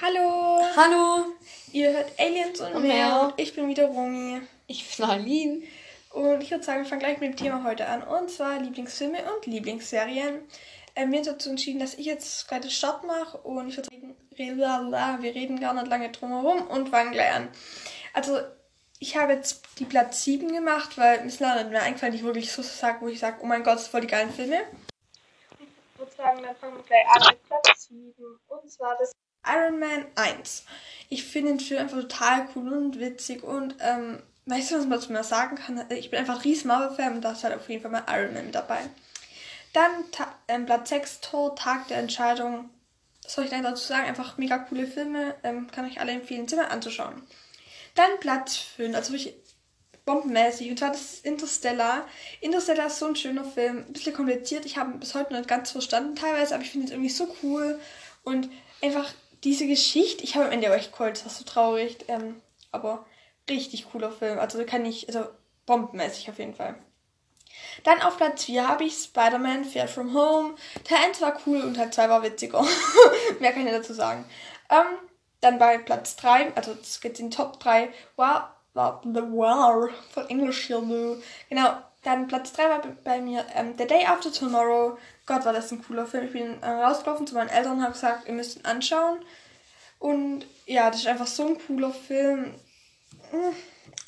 Hallo. Hallo. Ihr hört Aliens und, Und mehr. mehr. Und ich bin wieder Romy. Ich bin Aline. Und ich würde sagen, wir fangen gleich mit dem Thema heute an. Und zwar Lieblingsfilme und Lieblingsserien. Ähm, wir haben uns dazu entschieden, dass ich jetzt gleich den Start mache. Und ich würde sagen, wir reden gar nicht lange drum herum und fangen gleich an. Also, ich habe jetzt die Platz 7 gemacht, weil mir ist leider nicht mehr eingefallen, ich wirklich so sage, wo ich sage, oh mein Gott, das sind voll die geilen Filme. Ich würde sagen, dann fangen wir gleich an mit Platz 7. Und zwar das Iron Man 1. Ich finde den Film einfach total cool und witzig und ähm, weißt du, was man zu mir sagen kann? Ich bin einfach ein riesen Marvel-Fan und da ist halt auf jeden Fall mal Iron Man mit dabei. Dann ähm, Platz 6, Tor, Tag der Entscheidung. Was soll ich denn dazu sagen? Einfach mega coole Filme. Ähm, kann euch alle empfehlen, mal anzuschauen. Dann Platz 5, also wirklich bombenmäßig. Und zwar das ist Interstellar. Interstellar ist so ein schöner Film. Ein bisschen kompliziert. Ich habe bis heute noch nicht ganz verstanden teilweise, aber ich finde es irgendwie so cool. Und einfach diese Geschichte. Ich habe am Ende euch geholt, das war so traurig. Ähm, aber richtig cooler Film. Also kann ich, also bombenmäßig auf jeden Fall. Dann auf Platz 4 habe ich Spider-Man Far From Home. Teil 1 war cool und Teil 2 war witziger. Mehr kann ich dazu sagen. Ähm, dann bei Platz 3, also das geht in Top 3, wow, wow, wow, voll Englisch hier, nö. Genau, dann Platz 3 war bei mir ähm, The Day After Tomorrow. Gott, war das ein cooler Film. Ich bin äh, rausgelaufen zu meinen Eltern und habe gesagt, ihr müsst ihn anschauen. Und ja, das ist einfach so ein cooler Film.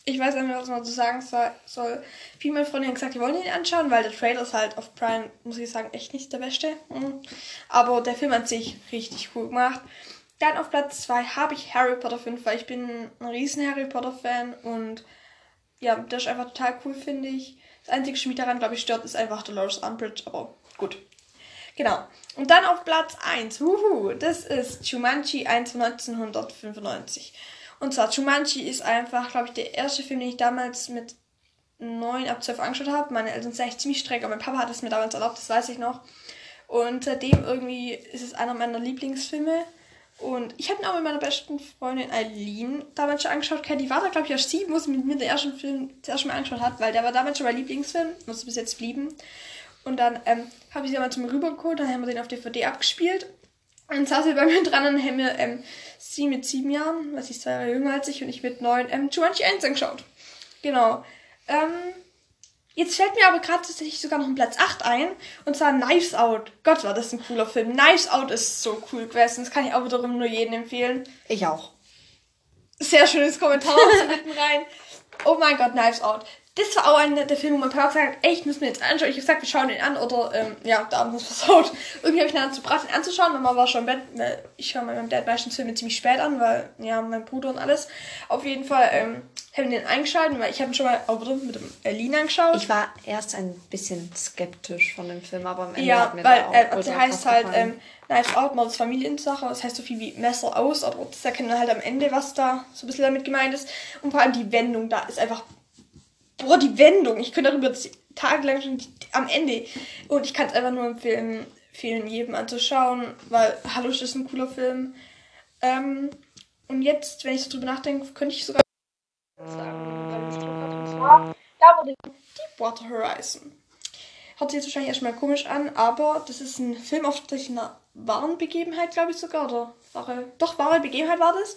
Ich weiß nicht was man dazu sagen soll. Viele meiner Freunde haben gesagt, die wollen ihn anschauen, weil der Trailer ist halt auf Prime, muss ich sagen, echt nicht der beste. Mhm. Aber der Film an sich richtig cool gemacht. Dann auf Platz 2 habe ich Harry Potter 5, weil ich bin ein riesen Harry Potter Fan und ja, das ist einfach total cool, finde ich. Das einzige, was mich daran, glaube ich, stört, ist einfach Dolores Umbridge, aber gut. Genau. Und dann auf Platz 1, wuhu, das ist Jumanji 1 von 1995. Und zwar, Jumanji ist einfach, glaube ich, der erste Film, den ich damals mit 9 ab 12 angeschaut habe. Meine Eltern sind echt ziemlich streng, aber mein Papa hat es mir damals erlaubt, das weiß ich noch. Und seitdem irgendwie ist es einer meiner Lieblingsfilme. Und ich habe ihn auch mit meiner besten Freundin Eileen damals schon angeschaut. Die war da, glaube ich, erst sieben, wo sie mit mir den ersten Film zuerst mal angeschaut hat, weil der war damals schon mein Lieblingsfilm, muss bis jetzt blieben. Und dann ähm, habe ich sie mal zu mir rübergeholt, dann haben wir den auf DVD abgespielt. Und dann saß sie bei mir dran und haben wir ähm, sie mit sieben Jahren, was ich zwei Jahre jünger als ich, und ich mit neun, ähm, Jumanji 1 angeschaut. Genau. Ähm, jetzt fällt mir aber gerade tatsächlich sogar noch ein Platz 8 ein, und zwar Knives Out. Gott, war das ein cooler Film. Knives Out ist so cool gewesen, das kann ich auch wiederum nur jedem empfehlen. Ich auch. Sehr schönes Kommentar so mitten rein. Oh mein Gott, Knives Out. Das war auch einer der Filme, wo mein Papa gesagt hat, ey, ich muss mir jetzt anschauen. Ich habe gesagt, wir schauen den an. Oder, ähm, ja, der Abend ist versaut. Irgendwie habe ich dann dazu gebracht, den anzuschauen. Mama war schon im Bett. weil Ich schaue meinem Dad meistens Filme ziemlich spät an, weil, ja, mein Bruder und alles. Auf jeden Fall, ähm, haben den eingeschaltet, weil ich habe ihn schon mal auch mit dem Erlin angeschaut. Ich war erst ein bisschen skeptisch von dem Film, aber am Ende Ja, hat mir weil der auch äh, also der heißt halt gefallen. ähm, Knives Out, Mordes Familiensache. Das heißt so viel wie Messer aus, aber das erkennen wir halt am Ende, was da so ein bisschen damit gemeint ist. Und vor allem die Wendung da ist einfach. Boah, die Wendung. Ich könnte darüber tagelang schon am Ende. Und ich kann es einfach nur empfehlen, empfehlen, jedem anzuschauen, weil Hallo ist ein cooler Film. Ähm, und jetzt, wenn ich so drüber nachdenke, könnte ich sogar sagen, weil ich Deepwater Horizon. Hört sich jetzt wahrscheinlich erstmal komisch an, aber das ist ein Film auf einer wahren Begebenheit, glaube ich sogar. Oder wahre, doch, wahre Begebenheit war das.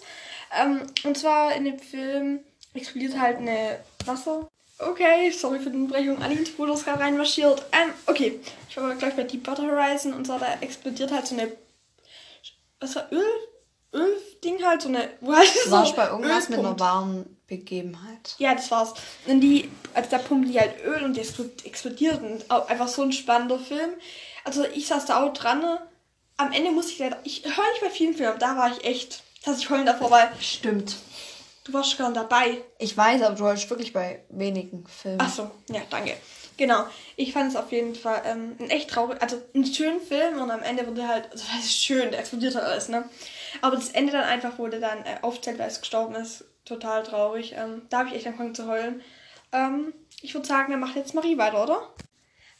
Ähm, und zwar in dem Film explodiert halt eine Wasser. Okay, sorry für die Unterbrechung. Alins Bruder ist gerade reinmarschiert. Ähm, okay, ich war gleich bei Deepwater Horizon und zwar da explodiert halt so eine. Was war Öl? Öl-Ding halt, so eine. Wo warst so? bei irgendwas mit einer wahren Begebenheit. Ja, das war's. Und die, also da pumpen die halt Öl und die explod- explodiert und auch einfach so ein spannender Film. Also ich saß da auch dran. Am Ende musste ich leider, ich höre nicht bei vielen Filmen, aber da war ich echt, dass ich heulen davor, weil Stimmt. Du warst schon dabei. Ich weiß, aber du hast wirklich bei wenigen Filmen. Ach so, ja, danke. Genau, ich fand es auf jeden Fall ähm, ein echt traurig, also einen schönen Film und am Ende wurde halt, also das ist schön, der explodiert halt alles, ne? Aber das Ende dann einfach, wo der dann äh, aufzählt, wer es gestorben ist, total traurig. Ähm, da habe ich echt angefangen zu heulen. Ähm, ich würde sagen, dann macht jetzt Marie weiter, oder?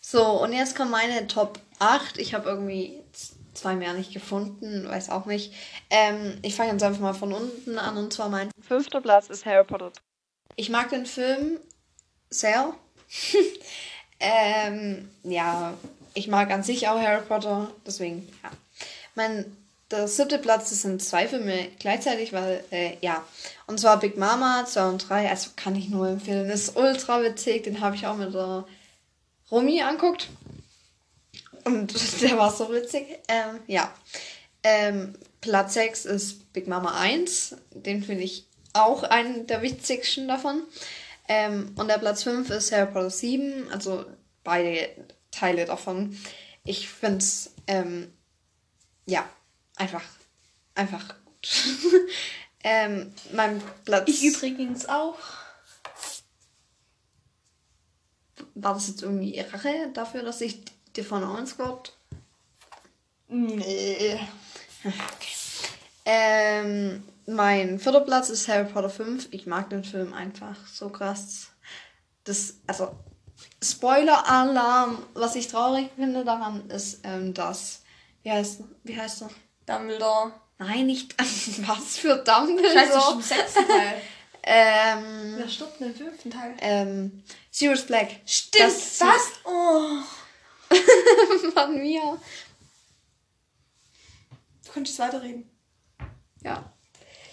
So, und jetzt kommt meine Top 8. Ich habe irgendwie zwei mehr nicht gefunden, weiß auch nicht. Ähm, ich fange jetzt einfach mal von unten an und zwar mein. Fünfter Platz ist Harry Potter. Ich mag den Film sehr. ähm, ja, ich mag an sich auch Harry Potter, deswegen, ja. Mein der siebte Platz, das sind zwei Filme gleichzeitig, weil, äh, ja. Und zwar Big Mama 2 und 3, also kann ich nur empfehlen. Das ist ultra witzig, den habe ich auch mit der Romy anguckt. Und der war so witzig. Ähm, ja. Ähm, Platz 6 ist Big Mama 1. Den finde ich auch einen der witzigsten davon. Ähm, und der Platz 5 ist Harry Potter 7. Also beide Teile davon. Ich finde es, ähm, ja, einfach, einfach gut. ähm, mein Platz. Ich übrigens auch. War das jetzt irgendwie Rache dafür, dass ich dir von uns Gott? Nee. Okay. Ähm, mein vierter Platz ist Harry Potter 5. Ich mag den Film einfach so krass. Das, also, Spoiler-Alarm. Was ich traurig finde daran ist, ähm, dass. Wie heißt, wie heißt er? Dumbledore. Nein, nicht. Was für Dumbledore? Scheiße, ist im sechsten Teil. Ähm, Wer stirbt im fünften Teil? ähm, Sirius Black. Stimmt, Das- was? Oh. Von mir. Du könntest weiterreden. Ja.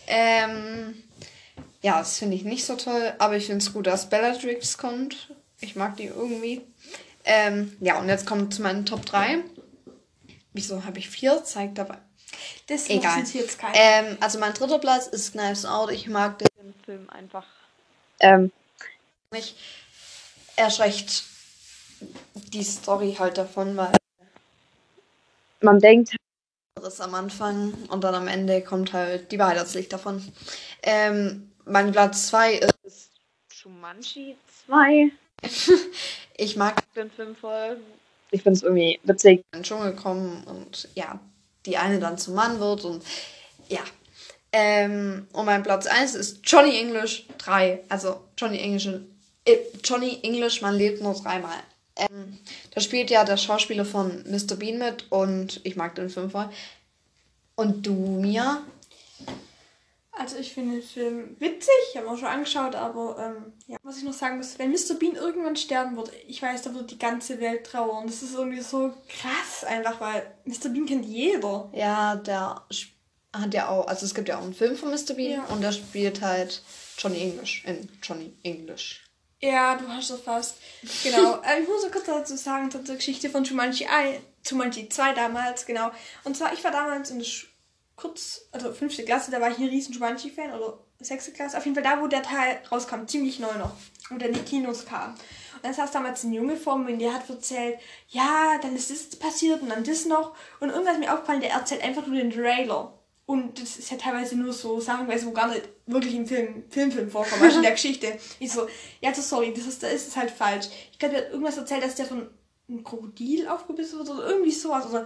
Ähm, ja, das finde ich nicht so toll, aber ich finde es gut, dass Bellatrix kommt. Ich mag die irgendwie. Ähm, ja, und jetzt kommt zu meinen Top 3. Wieso habe ich vier? Zeigt dabei. Das Egal. jetzt keinen. Ähm, also mein dritter Platz ist Knives Out. Ich mag den Film einfach. Ähm, mich erschreckt die Story halt davon, weil man denkt das am Anfang und dann am Ende kommt halt die Wahrheit als Licht davon. Ähm, mein Platz 2 ist Shumanji 2. ich mag den Film voll. Ich finde es irgendwie witzig, in den Dschungel kommen und ja, die eine dann zum Mann wird und ja. Ähm, und mein Platz 1 ist Johnny English 3. Also Johnny English, äh, Johnny English, man lebt nur dreimal. Ähm, da spielt ja der Schauspieler von Mr. Bean mit und ich mag den Film voll. Und du, Mia? Also ich finde den Film witzig, ich habe ihn auch schon angeschaut, aber ähm, ja, was ich noch sagen muss, wenn Mr. Bean irgendwann sterben wird, ich weiß, da wird die ganze Welt trauern. Das ist irgendwie so krass einfach, weil Mr. Bean kennt jeder. Ja, der hat ja auch, also es gibt ja auch einen Film von Mr. Bean Ja. und der spielt halt Johnny English in Johnny English. Ja, du hast es fast. Genau. äh, ich muss noch kurz dazu sagen, zur Geschichte von Jumanji 1, Jumanji 2 damals, genau. Und zwar, ich war damals in der Sch kurz, also fünfte Klasse, da war ich ein riesen Jumanji-Fan, oder sechste Klasse, auf jeden Fall da, wo der Teil rauskam, ziemlich neu noch, wo der in die Kinos kam. Und dann saß damals ein Junge vor mir und der hat erzählt, ja, dann ist das passiert und dann das noch. Und irgendwas mir aufgefallen, der erzählt einfach nur den Trailer. Und das ist ja teilweise nur so Sachen, du, wo gar nicht wirklich im Film, Filmfilm vorkommen, weißt du, in der Geschichte. Ich so, ja, so sorry, das ist, da ist es halt falsch. Ich glaube, der hat irgendwas erzählt, dass der von einem Krokodil aufgebissen wird oder irgendwie sowas. Oder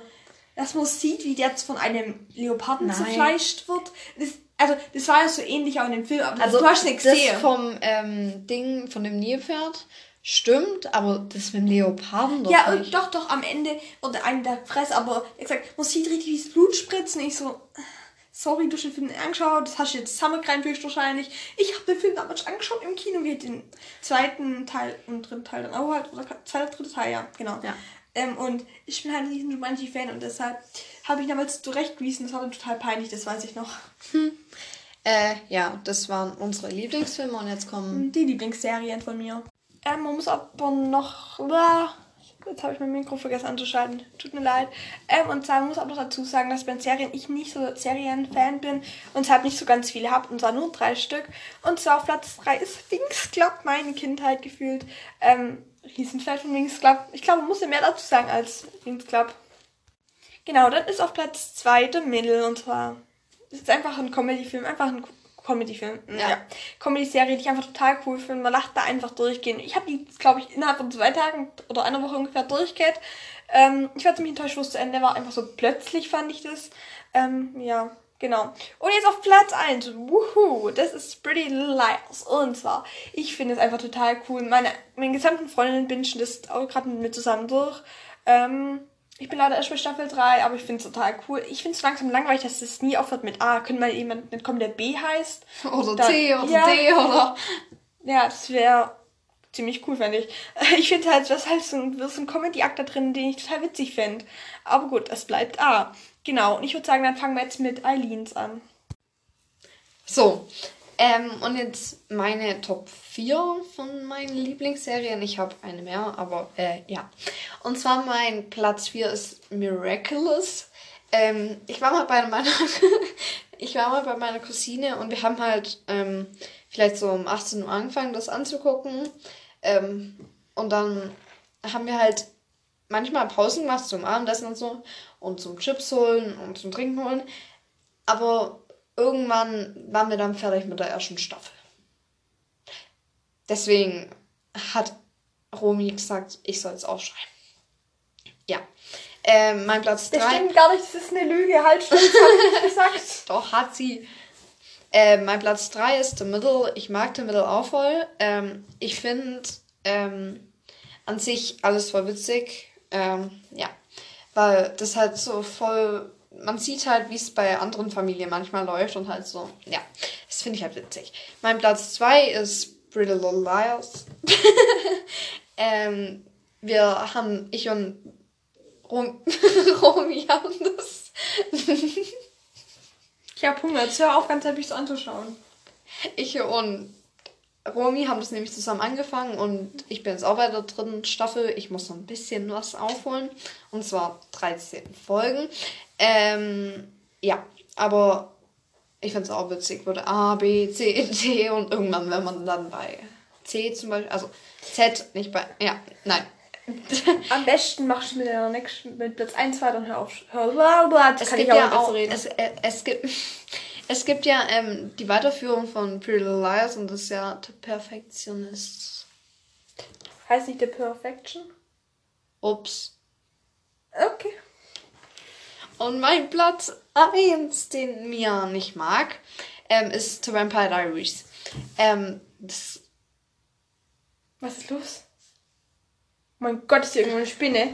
dass man sieht, wie der jetzt von einem Leoparden Nein. zerfleischt wird. Das, also, das war ja so ähnlich auch in dem Film, aber Also du hast nicht das gesehen. vom ähm, Ding, von dem Nilpferd stimmt, aber das mit dem Leoparden doch Ja, nicht. und doch, doch, am Ende wurde einem der Fresse, aber er gesagt, man sieht richtig, wie das Blut spritzt. Und ich so, sorry, du hast den Film nicht angeschaut, das hast du jetzt zusammengereimt höchstwahrscheinlich. Ich habe den Film damals angeschaut im Kino, wie den zweiten Teil und dritten Teil dann auch halt, oder zweiter, dritter Teil, ja, genau. Ja. Ähm, und ich bin halt ein riesen Jumanji-Fan und deshalb habe ich damals zurechtgewiesen, das war dann total peinlich, das weiß ich noch. Äh, ja, das waren unsere Lieblingsfilme und jetzt kommen. Die Lieblingsserien von mir. Ähm, man muss aber noch. Jetzt habe ich mein Mikro vergessen anzuschalten. Tut mir leid. Ähm, und zwar muss ich aber noch dazu sagen, dass bei den Serien ich nicht so Serienfan bin und deshalb nicht so ganz viele habe. Und zwar nur drei Stück. Und zwar auf Platz 3 ist Wings Club, meine Kindheit gefühlt. Ähm, Riesenfan von Wings Club. Ich glaube, man muss ja mehr dazu sagen als Wings Club. Genau, dann ist auf Platz 2 The Middle und zwar es ist einfach ein Comedy-Film, einfach ein Comedy-Film. Ja. Ja. Comedy-Serie, die ich einfach total cool finde. Man lacht da einfach durchgehen. Ich habe die, glaube ich, innerhalb von zwei Tagen oder einer Woche ungefähr durchgeht. Ähm, ich war ziemlich enttäuscht, wo es zu Ende war. Einfach so plötzlich fand ich das. Ähm, ja, genau. Und jetzt auf Platz 1. Wuhu, das ist Pretty Little Liars. Und zwar, ich finde es einfach total cool. Meine, meine gesamten Freundinnen bingen das auch gerade mit mir zusammen durch. Ähm, ich bin leider erst bei Staffel 3, aber ich finde es total cool. Ich finde es langsam langweilig, dass es nie aufhört mit A. Könnte mal jemand mitkommen, der B heißt? Oder Dann- C oder ja. D oder. Ja, das wäre ziemlich cool, fände ich. Ich finde halt, das ist halt so ein, so ein Comedy-Akt da drin, den ich total witzig finde. Aber gut, es bleibt A. Genau, und ich würde sagen, dann fangen wir jetzt mit Eileens an. So, ähm, und jetzt meine Top 4 von meinen Lieblingsserien. Ich habe eine mehr, aber äh, ja. Und zwar mein Platz 4 ist Miraculous. Ähm, ich war mal bei meiner ich war mal bei meiner Cousine und wir haben halt ähm, vielleicht so um 18 Uhr angefangen, das anzugucken. Ähm, und dann haben wir halt manchmal Pausen gemacht zum Abendessen und so und zum Chips holen und zum Trinken holen. Aber irgendwann waren wir dann fertig mit der ersten Staffel. Deswegen hat Romy gesagt, ich soll es aufschreiben. Ja. Ähm, mein Platz 3. Das stimmt gar nicht, das ist eine Lüge. Halt, stimmt, habe ich gesagt. Doch, hat sie. Ähm, mein Platz 3 ist The Middle. Ich mag The Middle auch voll. Ähm, ich finde ähm, an sich alles voll witzig. Ähm, ja. Weil das halt so voll. Man sieht halt, wie es bei anderen Familien manchmal läuft und halt so. Ja. Das finde ich halt witzig. Mein Platz 2 ist Pretty Little Liars. ähm, wir haben, ich und Haben das. ich habe Hunger, jetzt hör auf, ganz happy so anzuschauen. Ich und Romy haben das nämlich zusammen angefangen und ich bin jetzt auch bei der dritten Staffel. Ich muss noch ein bisschen was aufholen. Und zwar 13 Folgen. Ähm, ja, aber ich finde es auch witzig. Würde A, B, C, D und irgendwann, wenn man dann bei C zum Beispiel, also Z, nicht bei, ja, nein. Am besten machst du mit der nächsten, mit Platz 1 weiter und hör auf. Hör, bla, bla, es kann gibt ich ja auch, reden. es, äh, es gibt, es gibt ja ähm, die Weiterführung von Pretty Little Liars und das ist ja The Perfectionist. Heißt nicht The Perfection? Ups. Okay. Und mein Platz 1, den Mia nicht mag, ähm, ist The Vampire Diaries. Ähm, das, Was ist los? Mein Gott, ist hier irgendwo eine Spinne.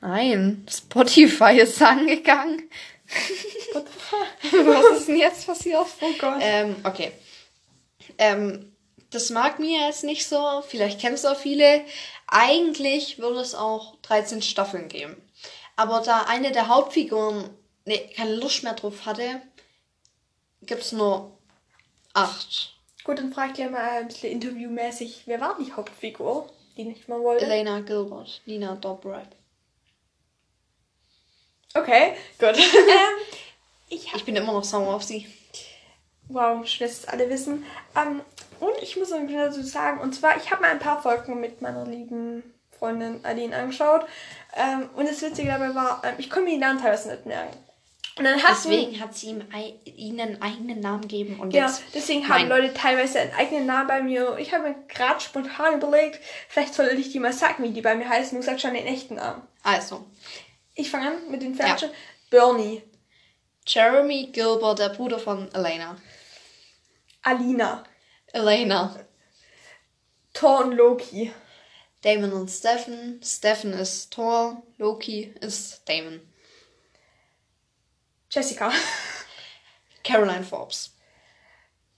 nein, Spotify ist angegangen. Fuck? Was ist denn jetzt passiert? Oh Gott. Ähm, okay. Ähm, das mag Mia jetzt nicht so. Vielleicht kennst du auch viele. Eigentlich würde es auch 13 Staffeln geben. Aber da eine der Hauptfiguren nee, keine Lust mehr drauf hatte, gibt es nur 8. Gut, dann frage ich gleich mal ein bisschen interviewmäßig. Wer war die Hauptfigur, die nicht mal wollte? Elena Gilbert, Nina Dobrev. Okay, gut. ähm, ich Ich bin immer noch sauer auf sie. Wow, schön, dass es alle wissen. Ähm, und ich muss noch dazu sagen, und zwar, ich habe mal ein paar Folgen mit meiner lieben Freundin Aline angeschaut. Ähm, und das Witzige dabei war, ähm, ich konnte mir die Namen teilweise nicht merken. Und dann hatten, Deswegen hat sie ihm ihnen einen eigenen Namen gegeben und ja, jetzt. deswegen haben. Leute teilweise einen eigenen Namen bei mir. Ich habe mir gerade spontan überlegt, vielleicht sollte ich die mal sagen, wie die bei mir heißen. Du sagst schon den echten Namen. Also, Ich fange an mit den Falschen. Bernie, Jeremy Gilbert, der Bruder von Elena. Alina, Elena. Thor und Loki. Damon und Stephen. Stephen ist Thor, Loki ist Damon. Jessica. Caroline Forbes.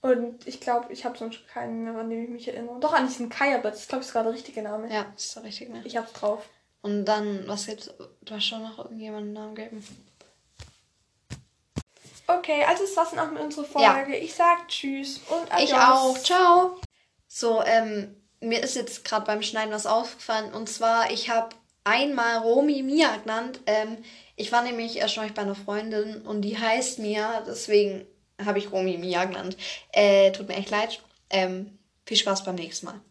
Und ich glaube, ich habe sonst keinen mehr, an den ich mich erinnere. Doch, an diesen Kai, aber das glaube ich ist gerade der richtige Name. Ja, das ist der richtige. Ne? Ich hab's drauf. Und dann, was gibt's? Du hast schon noch irgendjemanden einen Namen gegeben. Okay, also das war's dann auch mit unserer Ja. Folge. Ich sag Tschüss und Adios. Ich auch. Ciao. So, ähm, mir ist jetzt gerade beim Schneiden was aufgefallen. Und zwar, ich habe einmal Romy Mia genannt. Ähm, ich war nämlich erst bei einer Freundin und die heißt Mia. Deswegen habe ich Romy Mia genannt. Äh, tut mir echt leid. Ähm, viel Spaß beim nächsten Mal.